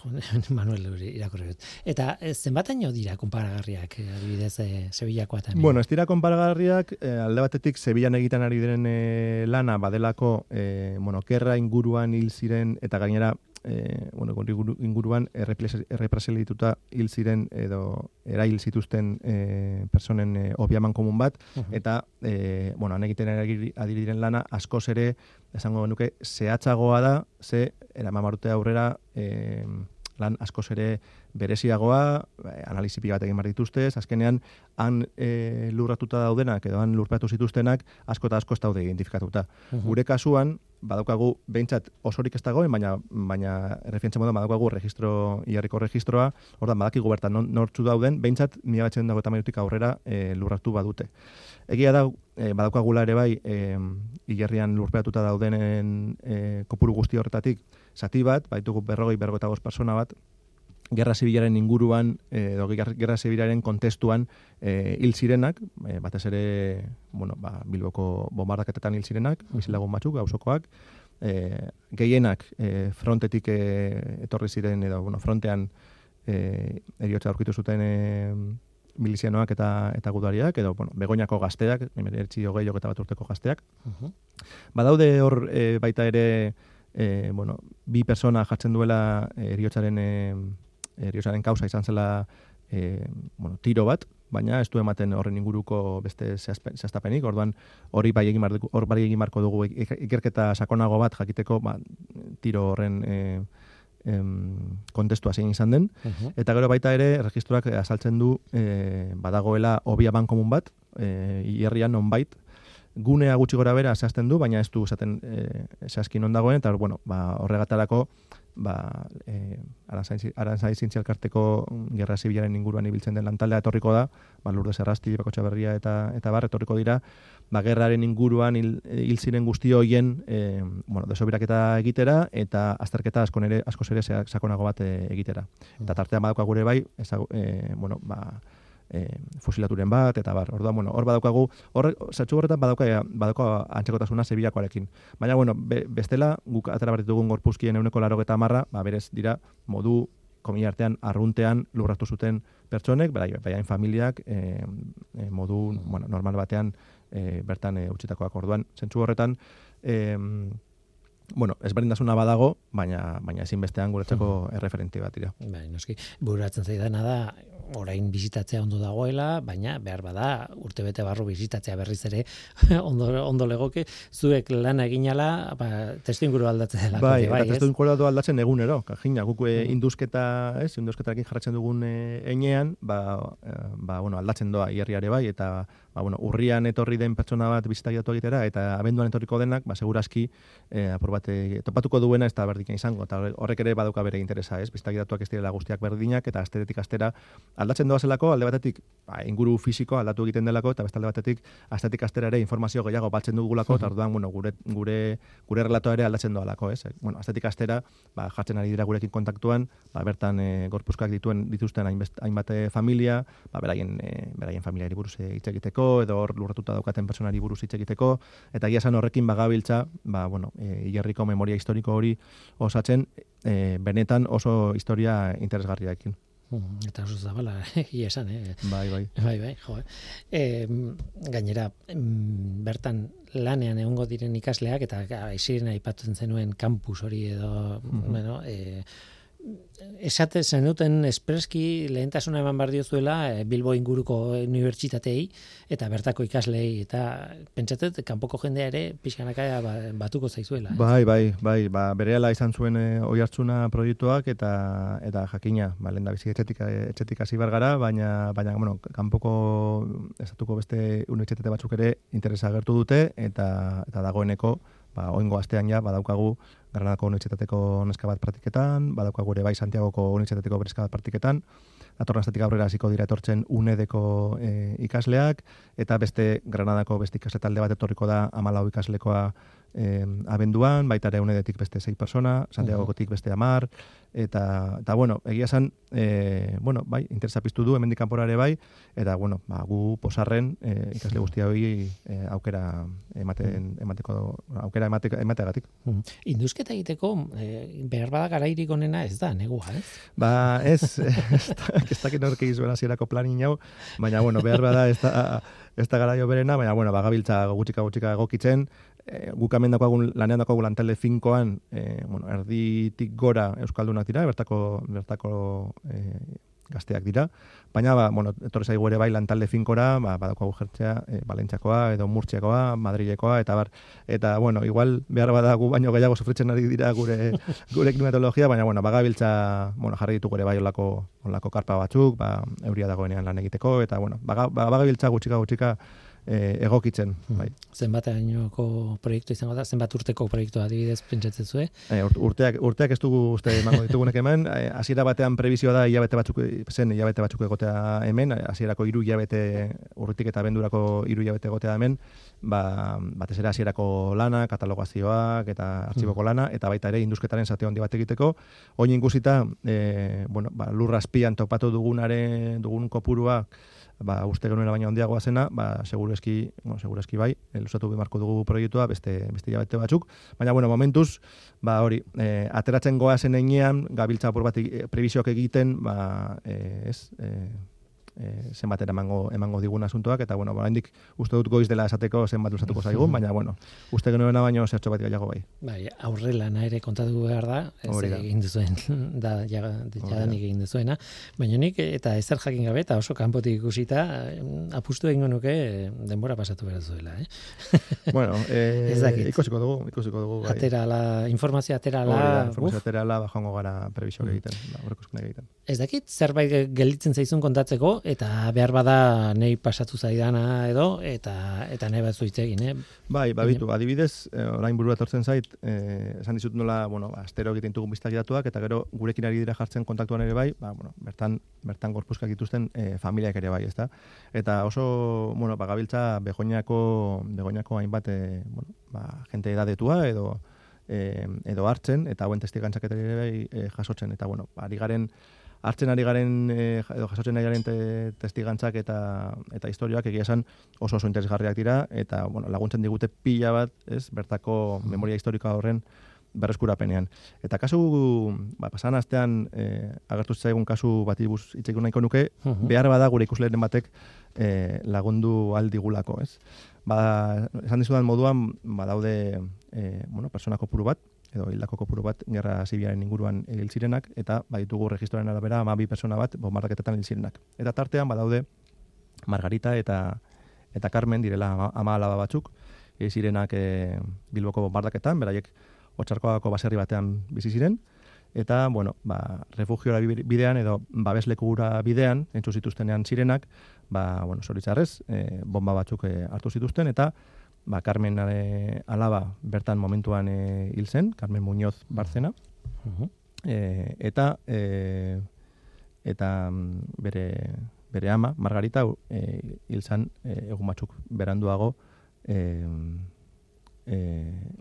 Manuel irakurri Eta eh, zenbataino dira konparagarriak, eh, adibidez, eh, Sevillakoa Bueno, ez dira konparagarriak, eh, alde batetik, Sevillan egiten ari diren eh, lana, badelako, eh, bueno, kerra inguruan hil ziren, eta gainera, e, bueno, inguruan errepreselituta hil ziren edo erail zituzten e, personen e, obiaman komun bat, eta, e, bueno, anegiten adiriren lana, askoz ere, esango genuke, zehatzagoa da, ze, eramamarute aurrera, e, lan askoz ere bereziagoa, eh, analizi bat egin dituzte, azkenean han e, lurratuta daudenak edo han lurpatu zituztenak asko eta asko ez daude identifikatuta. Gure kasuan, badaukagu behintzat osorik ez dagoen, baina, baina refientzen moda badaukagu registro, iarriko registroa, ordan badakigu bertan nortzu dauden, behintzat mila batzen dago eta aurrera e, lurratu badute. Egia da, e, badaukagula ere bai, e, igerrian lurpeatuta daudenen e, kopuru guzti horretatik, zati bat, baitugu berrogei bergota persona bat, gerra zibilaren inguruan, edo gerra zibilaren kontestuan e, hil zirenak, e, batez ere, bueno, ba, bilboko bombardaketetan hil zirenak, bizilagun batzuk, gauzokoak, e, gehienak e, frontetik e, etorri ziren, edo, bueno, frontean e, eriotza aurkitu zuten e, milizianoak eta eta gudariak, edo, bueno, begoinako gazteak, emertzi hogei joketa bat urteko gazteak. Badaude hor e, baita ere, e, bueno, bi persona jartzen duela eriotzaren e, eriosaren kausa izan zela e, bueno, tiro bat, baina ez du ematen horren inguruko beste zehaztapenik, orduan hori bai egin, hor bai egin marko dugu ikerketa sakonago bat jakiteko ba, tiro horren e, em, kontestua zein izan den. Eta gero baita ere, registroak azaltzen du e, badagoela obia bankomun bat, e, hierrian nonbait, gunea gutxi gora bera zehazten du, baina ez du esaten e, zehazkin ondagoen, eta bueno, ba, horregatarako ba, e, arantzai zintzialkarteko gerra zibilaren inguruan ibiltzen den lantaldea etorriko da, ba, lurde zerrasti, bakotxa berria eta, eta bar, etorriko dira, ba, gerraren inguruan hil, hil ziren guzti hoien e, bueno, desobiraketa egitera, eta azterketa asko nere, asko zere sakonago bat e, egitera. Eta tartean badauka gure bai, ezag, e, bueno, ba, e, fusilaturen bat, eta bar, orduan, bueno, hor badaukagu, hor, zatxu horretan badauka, badauka antxekotasuna zebilakoarekin. Baina, bueno, bestela, guk atara bat ditugun gorpuzkien euneko laro eta marra, ba, berez dira, modu, komi artean, arruntean lurratu zuten pertsonek, bai, bai, familiak, e, e, modu, bueno, normal batean, e, bertan e, utxitakoak orduan. Zentzu horretan, e, bueno, ezberdintasuna badago, baina baina ezin bestean guretzako erreferente bat dira. Bai, noski. Buratzen zaidana da orain bizitatzea ondo dagoela, baina behar bada urtebete barru bizitatzea berriz ere ondo, ondo legoke, zuek lana eginala, ba, testu inguru aldatzen dela. Bai, bai, testu inguru aldatzen egunero. Kajina, guk eh, mm. induzketa, ez, induzketarekin jarratzen dugun e, enean, ba, e, ba, bueno, aldatzen doa hierriare bai, eta ba, bueno, urrian etorri den pertsona bat bizitagatu egitera, eta abenduan etorriko denak, ba, seguraski, e, apur bat, topatuko duena ez da berdiken izango, eta horrek ere baduka bere interesa, ez, bizitagatuak ez direla guztiak berdinak, eta asteretik astera aldatzen doa zelako, alde batetik, ba, inguru fisiko aldatu egiten delako, eta beste alde batetik, astetik astera ere informazio gehiago baltzen dugulako, eta orduan, bueno, gure, gure, gure relatoa ere aldatzen doa lako, ez, bueno, astetik astera, ba, jartzen ari dira gurekin kontaktuan, ba, bertan e, gorpuzkoak dituen dituzten hainbat familia, ba, beraien, e, beraien familiari buruz hitz egiteko, edo hor lurratuta daukaten personari buruz hitz egiteko eta egia san horrekin bagabiltza ba bueno e, memoria historiko hori osatzen e, benetan oso historia interesgarriaekin mm, Eta oso zabala, ia esan, eh? Bai, bai. Bai, bai, jo. Eh, gainera, bertan lanean egongo diren ikasleak, eta aiziren aipatzen zenuen kampus hori edo, mm bueno, eh, esate zenuten espreski lehentasuna eman bar diozuela e, Bilbo inguruko unibertsitatei eta bertako ikaslei eta pentsatet kanpoko jendea ere pixkanaka ba, batuko zaizuela. Eh? Bai, bai, bai, ba, berehala izan zuen e, oi hartzuna proiektuak eta eta jakina, ba, lehen da bizi etxetik, etxetik hasi gara, baina, baina bueno, kanpoko estatuko beste unibertsitate batzuk ere interesa agertu dute eta eta dagoeneko ba, oingo astean ja, badaukagu Granadako Unibertsitateko neska bat praktiketan, badaukagu ere bai Santiagoko Unibertsitateko neska bat praktiketan, datorren astetik aurrera hasiko dira etortzen UNEDeko e, ikasleak, eta beste Granadako beste ikasle talde bat etorriko da amalau ikaslekoa e, abenduan, baita ere unedetik beste sei persona, Santiagotik beste amar, eta, eta bueno, egia esan, e, bueno, bai, interesa piztu du, hemendik kanporare bai, eta, bueno, ba, gu posarren e, ikasle guztia hori e, aukera ematen, emateko, aukera emateko, emateagatik. Induzketa egiteko, e, behar bada garairik onena ez da, negua, ez? Ba, ez, ez, ez dakit norki izuen azierako planin jau, baina, bueno, behar bada ez da, ez da garaio berena, baina, bueno, bagabiltza gutxika gutxika egokitzen, e, guk hemen dakoagun, lanean dakoagun lantale finkoan, e, bueno, erditik gora Euskaldunak dira, bertako, bertako e, gazteak dira, baina, ba, bueno, etorri zaigu ere bai lantalde finkora, ba, badakoagu jertzea, e, Balentxakoa, edo Murtxiakoa, Madrilekoa, eta bar, eta, bueno, igual, behar badagu baino gehiago sufritzen ari dira gure, gure klimatologia, baina, bueno, bagabiltza, bueno, jarri ditu gure bai olako, olako karpa batzuk, ba, euria dagoenean lan egiteko, eta, bueno, bagabiltza gutxika gutxika, e, egokitzen. Hmm. Bai. Zenbat ainoko proiektu izango da, zenbat urteko proiektu adibidez pentsatzen zue? E, urteak, urteak ez dugu uste emango ditugunek hemen, e, hasiera batean prebizioa da hilabete batzuk, zen hilabete batzuk egotea hemen, hasierako hiru hilabete urritik eta bendurako hiru hilabete egotea hemen, ba, batez ere hasierako lana, katalogazioak eta artxiboko hmm. lana, eta baita ere induzketaren zate handi bat egiteko, oin ingusita, e, bueno, ba, lurra topatu dugunare, dugun kopurua, ba, uste genuena baina handiagoa zena, ba, seguru eski, bueno, seguru eski bai, elusatu bimarko dugu proiektua, beste, beste jabete batzuk, baina, bueno, momentuz, ba, hori, e, ateratzen goa zen enean, gabiltza por bat e, prebisioak egiten, ba, e, ez, e, e, zenbat emango, emango digun asuntoak, eta, bueno, oraindik uste dut goiz dela esateko zenbat usatuko zaigun, baina, bueno, uste genuena baino zertxo bat gaiago bai. Bai, aurrela naire kontatu behar da, ez egin duzuen, da, jadanik egin duzuena, baina nik, eta ezer jakin gabe, eta oso kanpotik ikusita, apustu egin nuke denbora pasatu behar zuela, eh? bueno, eh, ikusiko dugu, ikusiko dugu, bai. Aterala, informazio aterala, informazio aterala, bajango gara prebisio mm. egiten, ba, egiten. Ez dakit, zerbait gelditzen zaizun kontatzeko, eta behar bada nei pasatu zaidana edo eta eta nahi batzu hitz egin, eh? Bai, babitu, adibidez, eh, orain burua etortzen zait, eh, esan dizut nola, bueno, ba, astero egiten dugun biztaki datuak eta gero gurekin ari dira jartzen kontaktuan ere bai, ba, bueno, bertan bertan gorpuzkak dituzten eh, familiak ere bai, ezta? Eta oso, bueno, ba, gabiltza begoñako begoñako hainbat, eh, bueno, ba, gente edadetua edo eh, edo hartzen eta hauen testigantzak ere bai eh, jasotzen eta bueno, ba, ari garen hartzen ari garen e, edo jasotzen ari garen te, testigantzak eta eta historioak egia esan oso oso interesgarriak dira eta bueno, laguntzen digute pila bat, ez, bertako memoria historikoa horren berreskurapenean. Eta kasu, ba, pasan astean e, agertu zaigun kasu bat ibuz itxekun nahiko nuke, behar bada gure ikusleren batek e, lagundu aldigulako, ez? Ba, esan dizudan moduan, ba, daude e, bueno, personako puru bat, edo hildako kopuru bat gerra zibiaren inguruan hil zirenak eta baditugu registroaren arabera 12 pertsona bat bombardaketetan hil zirenak. Eta tartean badaude Margarita eta eta Carmen direla ama alaba batzuk hil zirenak e, Bilboko bombardaketan, beraiek Otsarkoako baserri batean bizi ziren eta bueno, ba refugiora bidean edo babeslekura bidean entzu zituztenean zirenak, ba bueno, e, bomba batzuk e, hartu zituzten eta ba, Carmen e, alaba bertan momentuan e, hil zen, Carmen Muñoz Barzena, e, eta e, eta mm, bere, bere ama, Margarita, e, hil zen e, egun batzuk beranduago e, e,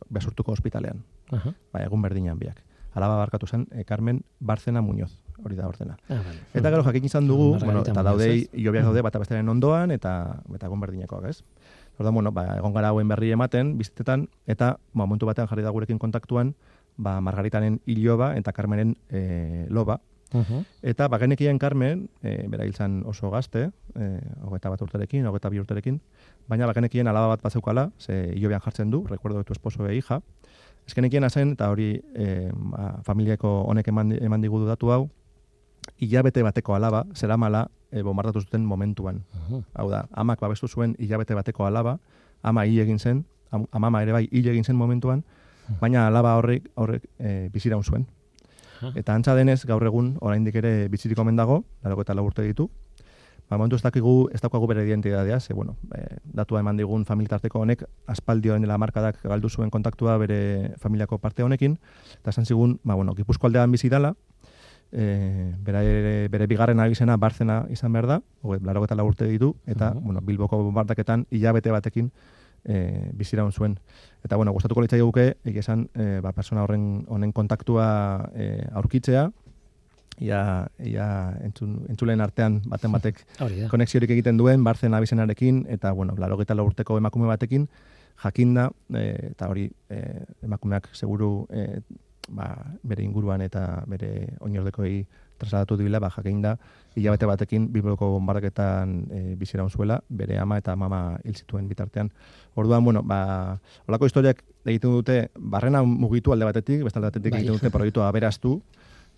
besurtuko ospitalean, uh -huh. ba, egun berdinan biak. Alaba barkatu zen, e, Carmen Barzena Muñoz, hori da ordena. Ah, Eta gero jakin izan dugu, bueno, eta daudei, jobiak daude, bata bestaren ondoan, eta, eta egun berdinekoak, ez? Orda, bueno, ba, egon gara hauen berri ematen, bizitetan, eta ba, momentu batean jarri da gurekin kontaktuan, ba, Margaritanen iloba eta Carmenen e, loba, Mhm. Eta bagenekien Carmen, e, bera hil zen oso gazte, e, hogeta bat urterekin, hogeta bi urterekin, baina bagenekien alaba bat bazeukala, ze hilobean jartzen du, recuerdo de tu esposo e hija, eskenekien hazen, eta hori e, ba, familiako honek eman, eman digudu datu hau, hilabete bateko alaba, zera mala, e, bombardatu zuten momentuan. Mhm. Hau da, amak babestu zuen hilabete bateko alaba, ama hil egin zen, am- amama ere bai hil egin zen momentuan, baina alaba horrek horrek e, biziraun zuen. Aha. Eta antza denez, gaur egun, oraindik ere bizirik omen dago, laroko eta lau urte ditu, ba, momentu ez dakigu, ez daukagu bere identitatea, ze, bueno, e, datua eman digun familitarteko honek, aspaldioen dela markadak galdu zuen kontaktua bere familiako parte honekin, eta esan zigun, ba, bueno, gipuzko aldean bizi dala, e, bere, bere bigarren abizena barzena izan behar da, laroko eta urte ditu, eta, Mhm. bueno, Bilboko bombardaketan hilabete batekin e, biziraun zuen. Eta, bueno, gustatuko litzai guke, egia esan, e, ba, persona horren honen kontaktua e, aurkitzea, ia, ia entzun, entzulen artean baten batek konexiorik egiten duen, barzen abizenarekin, eta, bueno, larogeta urteko emakume batekin, jakinda, e, eta hori e, emakumeak seguru e, ba, bere inguruan eta bere oinordekoei trasladatu dibila, ba, jakinda, hilabete batekin Bilboko bombardaketan e, biziraun zuela, bere ama eta mama hil zituen bitartean. Orduan, bueno, ba, olako historiak egiten dute, barrena mugitu alde batetik, beste alde batetik Bai. egiten dute proiektua aberaztu,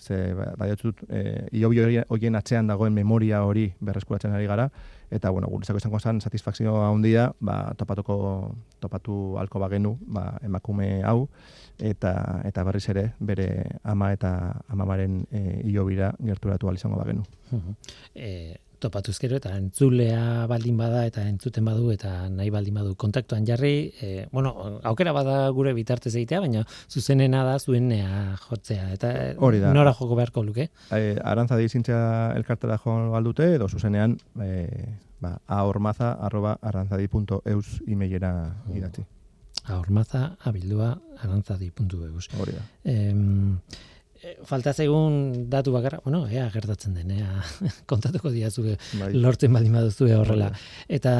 ze ba, bai dut, e, horien atzean dagoen memoria hori berreskuratzen ari gara, eta, bueno, guretzako izango zen satisfakzio handia, ba, topatuko, topatu alko bagenu, ba, emakume hau, eta eta berriz ere bere ama eta amamaren e, ilobira gerturatu ahal izango bagenu. Mhm. E, topatuz gero eta entzulea baldin bada eta entzuten badu eta nahi baldin badu kontaktuan jarri, e, bueno, aukera bada gure bitartez egitea, baina zuzenena da zuenea jotzea eta Hori da. nora joko beharko luke. E, arantza dizintzea elkartera jo aldute, edo zuzenean e, ba, ahormaza arroba arantzadi.eus emailera idatzi. Ahormaza abildua arantzadi.eus. Hori da. E, falta zaigun datu bakarra, bueno, ea gertatzen den, ea kontatuko diazu Bai. lortzen baldin baduzue horrela. Hori Eta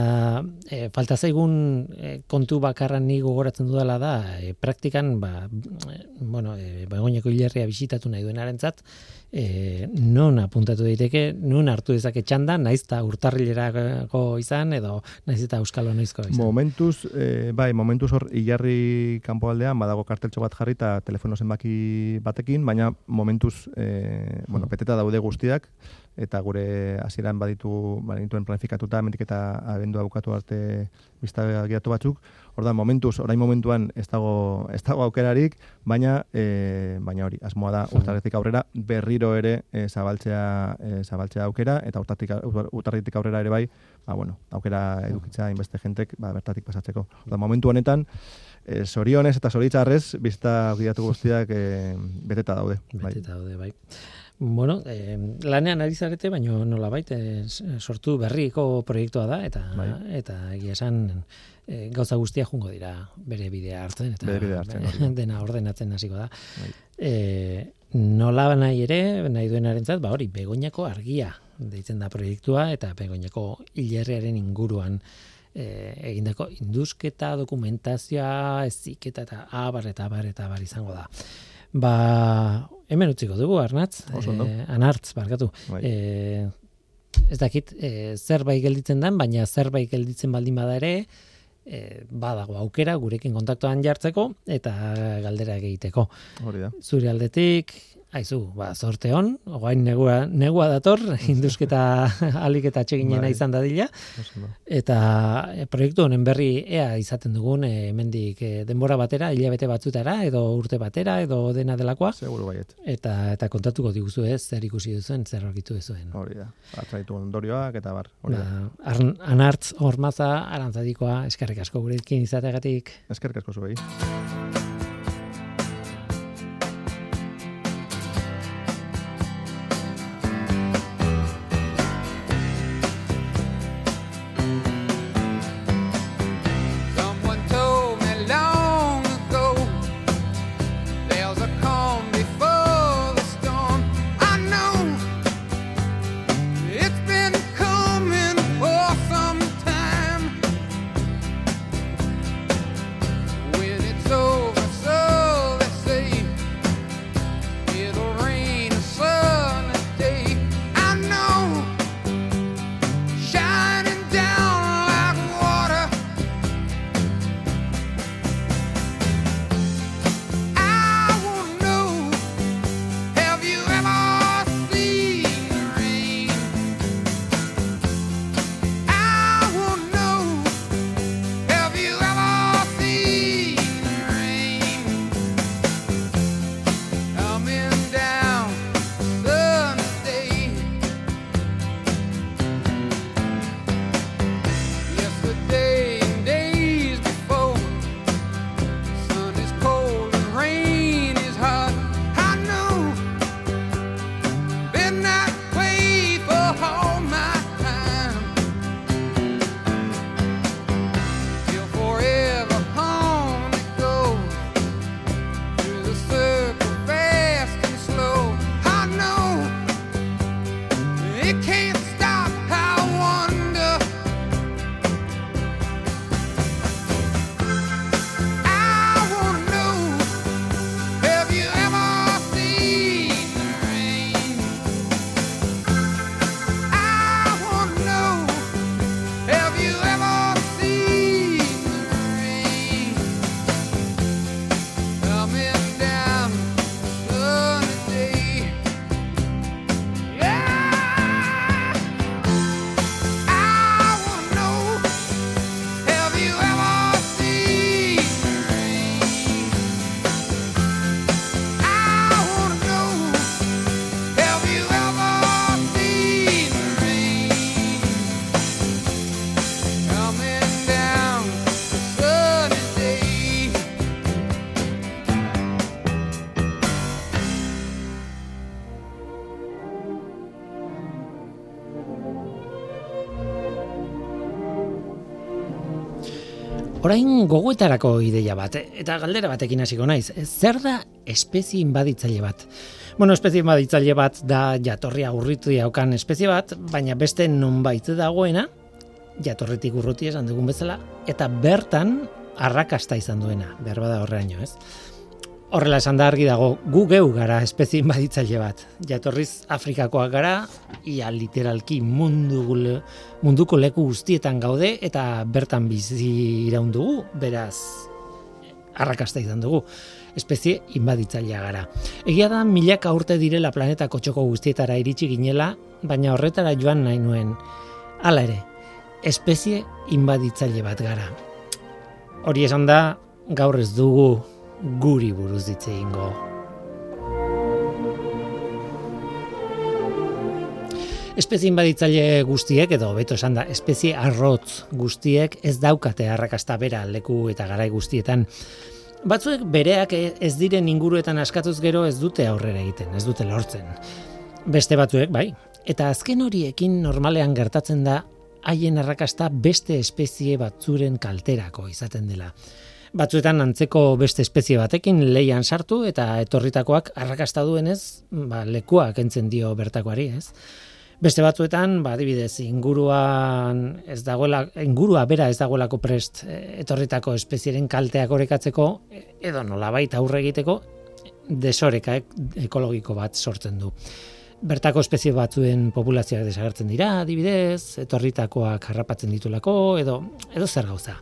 e, falta zaigun e, kontu bakarra ni gogoratzen dudala da, e, praktikan, ba, bueno, e, begoineko hilerria bisitatu nahi duenarentzat, e, non apuntatu daiteke, non hartu dezake txanda, naiz eta urtarrilerako izan, edo naiz eta euskalo noizko izan. Momentuz, e, bai, momentuz hor hilarri kanpoaldean badago karteltxo bat jarri eta telefono zenbaki batekin, baina momentuz, e, bueno, peteta daude guztiak, eta gure hasieran baditu, badituen planifikatuta, mendik eta abendua bukatu arte bizta gidatu batzuk, Ordan momentuz, orain momentuan ez dago ez dago aukerarik, baina e, baina hori, asmoa da urtarritik aurrera berriro ere e, zabaltzea e, zabaltzea aukera eta urtarritik urtarritik aurrera ere bai, ba bueno, aukera edukitzea inbeste jentek ba bertatik pasatzeko. Ordan momentu honetan e, sorionez eta zoritzarrez bizta gidatu guztiak e, beteta daude, bai. Beteta daude, bai. Bueno, eh, lanean ari zarete, baina nola baita sortu berriko proiektua da, eta Bai. eta egia esan eh, gauza guztia jungo dira bere bidea hartzen, eta Bere bidea hartzen, da. dena ordenatzen hasiko da. Bai. Eh, nola nahi ere, nahi duenarentzat, ba hori, begoñako argia deitzen da proiektua, eta begoñako hilerriaren inguruan eh, egindako indusketa, dokumentazioa, eziketa eta abar eta abar eta abar izango da. Ba, hemen utziko dugu, Arnatz. Oso ondo. Eh, anartz, barkatu. Bai. Eh, ez dakit, eh, zerbait gelditzen den, baina zerbait gelditzen baldin bada ere, eh, badago aukera gurekin kontaktuan jartzeko eta galdera egiteko. Hori da. Zure aldetik, aizu, ba, zorte hon, ogain negua, negua dator, indusketa alik eta atseginena Bai. izan dadila, eta e, proiektu honen berri ea izaten dugun e, hemendik e, denbora batera, hilabete batzutara, edo urte batera, edo dena delakoa, Seguru baiet. eta eta kontatuko diguzu ez, zer ikusi duzuen, zer aurkitu duzuen. Hori da. Atzaitu ondorioak eta bar. Hori da. Ba, anartz hormaza arantzadikoa eskerrik asko gurekin izateagatik. Eskerrik asko zuei. Orain gogoetarako ideia bat, eta galdera batekin hasiko naiz. Zer da espezie inbaditzaile bat? Bueno, espezie inbaditzaile bat da jatorria urritu daukan espezie bat, baina beste nonbait dagoena, jatorritik urruti esan dugun bezala, eta bertan arrakasta izan duena, behar bada horreaino, ez? Horrela esan da argi dago, gu geu gara espezie inbaditzaile bat. Jatorriz Afrikakoak gara, ia literalki mundu, munduko leku guztietan gaude, eta bertan bizi iraun dugu, beraz, arrakasta izan dugu. Espezie inbaditzailea gara. Egia da milaka urte direla planetako txoko guztietara iritsi ginela, baina horretara joan nahi nuen. Hala ere, espezie inbaditzaile bat gara. Hori esan da, gaur ez dugu guri buruz hitz egingo. Espezie inbaditzaile guztiek, edo beto esan da, espezie arrotz guztiek ez daukate arrakasta bera leku eta garai guztietan. Batzuek bereak ez diren inguruetan askatuz gero ez dute aurrera egiten, ez dute lortzen. Beste batzuek, bai. Eta azken horiekin normalean gertatzen da haien arrakasta beste espezie batzuren kalterako izaten dela. Batzuetan antzeko beste espezie batekin leian sartu eta etorritakoak arrakasta duenez, ba, lekua kentzen dio bertakoari, ez? Beste batzuetan, ba, adibidez, inguruan ez dagoela, ingurua bera ez dagoelako prest eh, etorritako espezieren kalteak orekatzeko, edo nolabait aurre egiteko, desoreka ek- ekologiko bat sortzen du. Bertako espezie batzuen populazioak desagertzen dira, adibidez, etorritakoak harrapatzen ditulako, edo, edo zer gauza.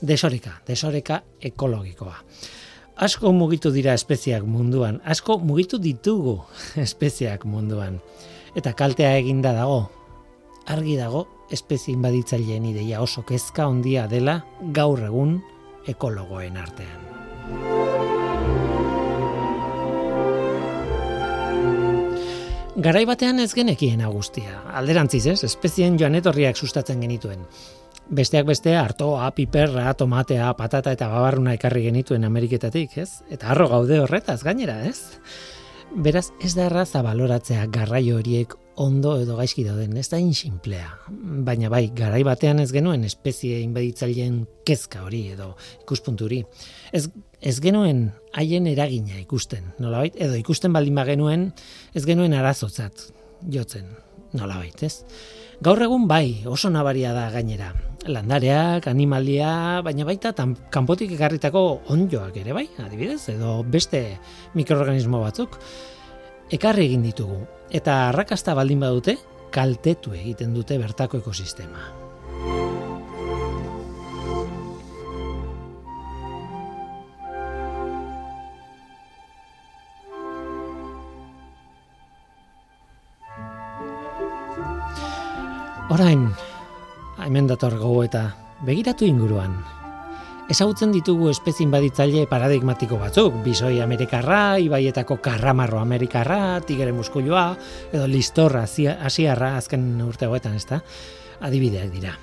Desoreka, desoreka ekologikoa. Asko mugitu dira espeziak munduan, asko mugitu ditugu espeziak munduan. Eta kaltea eginda dago. Argi dago, espezie inbaditzaileen ideia oso kezka handia dela gaur egun ekologoen artean. Garai batean ez genekiena guztia. Alderantziz, ez? Espezien joan etorriak sustatzen genituen. Besteak beste artoa, piperra, tomatea, patata eta babarruna ekarri genituen Ameriketatik, ez? Eta harro gaude horretaz gainera, ez? Beraz, ez da erraza baloratzea garraio horiek ondo edo gaizki dauden, ez da insinplea. Baina bai, garai batean ez genuen espezie inbaditzaileen kezka hori edo ikuspuntu hori. Ez, ez genuen haien eragina ikusten, nolabait, edo ikusten baldin bagenuen, ez genuen arazotzat jotzen, nolabait, ez? Gaur egun bai, oso nabaria da gainera. Landareak, animalia, baina baita tan, kanpotik ekarritako onjoak ere bai, adibidez, edo beste mikroorganismo batzuk ekarri egin ditugu. Eta arrakasta baldin badute, kaltetu egiten dute bertako ekosistema. Orain, hemen dator gogoeta, begiratu inguruan. Ezagutzen ditugu espezin baditzaile paradigmatiko batzuk, bizoi amerikarra, ibaietako karramarro amerikarra, tigre muskulua, edo listorra asia- asiarra azken urte hauetan, ezta? Adibideak dira.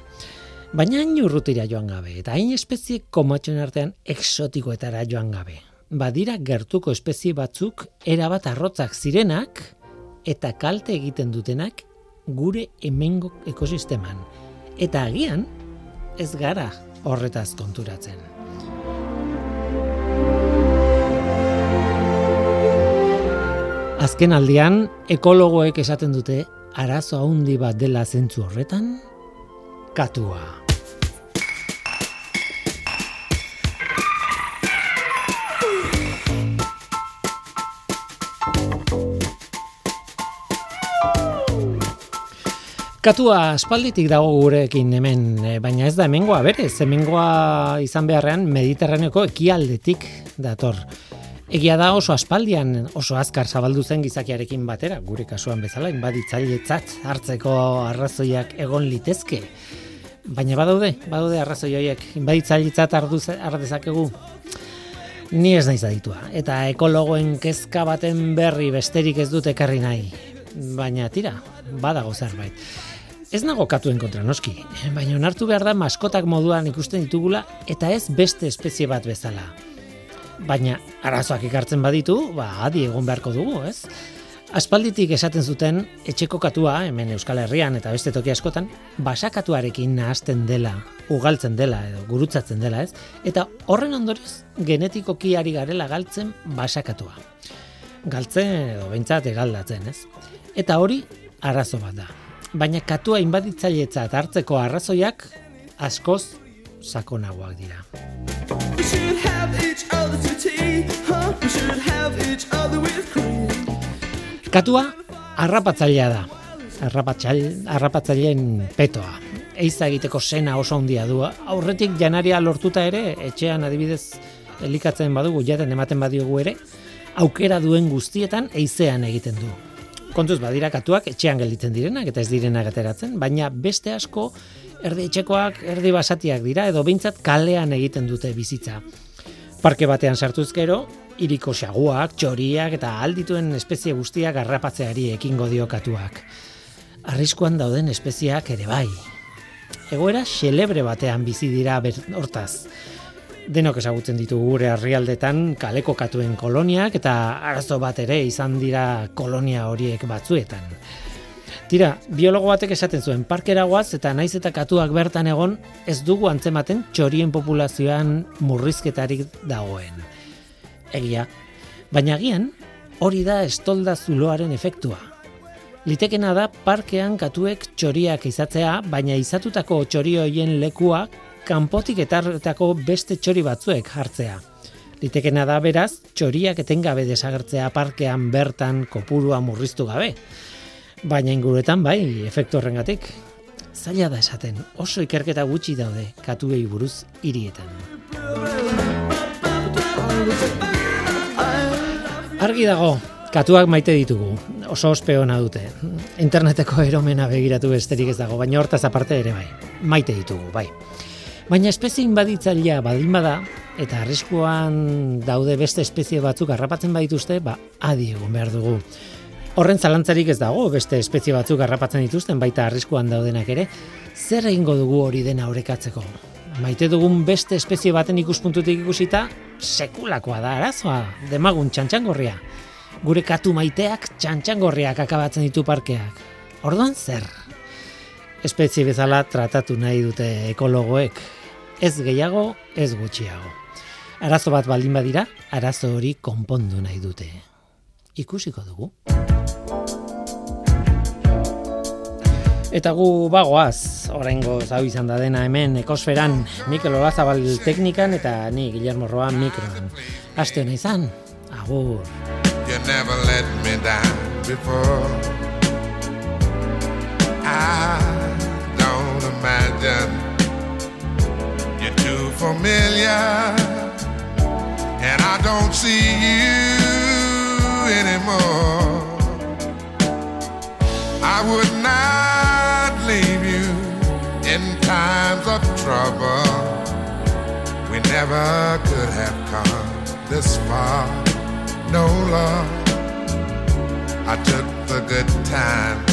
Baina hain urrutira joan gabe, eta hain espezie komatxoen artean exotikoetara joan gabe. Badira gertuko espezie batzuk erabat arrotzak zirenak eta kalte egiten dutenak gure hemengo ekosisteman. Eta agian ez gara horretaz konturatzen. Azken aldian, ekologoek esaten dute arazo handi bat dela zentzu horretan, katua. Katua aspalditik dago gurekin hemen, eh, baina ez da hemengoa berez, hemengoa izan beharrean Mediterraneoko ekialdetik dator. Egia da oso aspaldian oso azkar zabaldu zen gizakiarekin batera, gure kasuan bezala, inbaditzailetzat hartzeko arrazoiak egon litezke. Baina badaude, badaude arrazoi horiek, inbaditzailetzat har dezakegu. Ni ez naiz aditua, eta ekologoen kezka baten berri besterik ez dut ekarri nahi. Baina tira, badago zerbait. Ez nago katuen kontra noski, baina onartu behar da maskotak moduan ikusten ditugula eta ez beste espezie bat bezala. Baina arazoak ekartzen baditu, ba adi egon beharko dugu, ez? Aspalditik esaten zuten etxeko katua hemen Euskal Herrian eta beste toki askotan basakatuarekin nahasten dela, ugaltzen dela edo gurutzatzen dela, ez? Eta horren ondorioz genetikoki ari garela galtzen basakatua. Galtzen edo behintzat eraldatzen, ez? Eta hori arazo bat da. Baina katua inbaditzailetzat hartzeko arrazoiak askoz sakonagoak dira. Katua harrapatzailea da. Harrapatzail, harrapatzaileen petoa. Eiza egiteko sena oso handia du. Aurretik janaria lortuta ere, etxean adibidez elikatzen badugu, jaten ematen badiogu ere, aukera duen guztietan eizean egiten du. Kontuz badira katuak etxean gelditzen direnak eta ez direnak ateratzen, baina beste asko erdi etxekoak, erdi basatiak dira edo behintzat kalean egiten dute bizitza. Parke batean sartuz gero, iriko xaguak, txoriak eta aldituen espezie guztiak garrapatzeari ekingo dio katuak. Arriskuan dauden espeziak ere bai. Egoera xelebre batean bizi dira hortaz. Denok ezagutzen ditugu gure herrialdetan kaleko katuen koloniak eta arazo bat ere izan dira kolonia horiek batzuetan. Tira, biologo batek esaten zuen parkera goaz eta naiz eta katuak bertan egon ez dugu antzematen txorien populazioan murrizketarik dagoen. Egia, baina agian hori da estolda zuloaren efektua. Litekena da parkean katuek txoriak izatzea, baina izatutako txori hoien lekua kanpotik etarretako beste txori batzuek hartzea. Litekena da beraz, txoriak etengabe desagertzea parkean bertan kopurua murriztu gabe. Baina inguruetan bai, efektu horrengatik. Zaila da esaten, oso ikerketa gutxi daude katuei buruz hirietan. Argi dago, katuak maite ditugu, oso ospe ona dute. Interneteko eromena begiratu besterik ez dago, baina hortaz aparte ere bai. Maite ditugu, bai. Baina espezie inbaditzailea baldin bada, eta arriskuan daude beste espezie batzuk harrapatzen badituzte, ba, adi egon behar dugu. Horren zalantzarik ez dago, beste espezie batzuk harrapatzen dituzten, baita arriskuan daudenak ere, zer egingo dugu hori dena orekatzeko? Maite dugun beste espezie baten ikuspuntutik ikusita, sekulakoa da arazoa, demagun txantxangorria. Gure katu maiteak txantxangorriak akabatzen ditu parkeak. Orduan zer? Espezie bezala tratatu nahi dute ekologoek. Ez gehiago, ez gutxiago. Arazo bat baldin badira, arazo hori konpondu nahi dute. Ikusiko dugu. Eta gu bagoaz, oraingo hau izan da dena hemen ekosferan, Mikel Olazabal teknikan eta ni Guillermo Roa mikroan. Aste hona izan, agur. You never let me down before. I don't imagine you're too familiar, and I don't see you anymore. I would not leave you in times of trouble. We never could have come this far no love. I took the good times.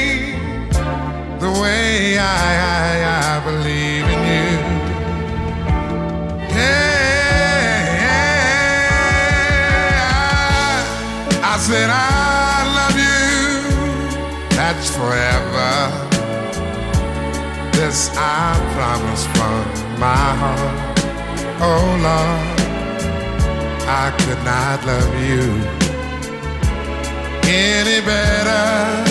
the way I, I, I believe in you. Yeah, I, I said I love you. That's forever. This I promise from my heart. Oh Lord, I could not love you any better.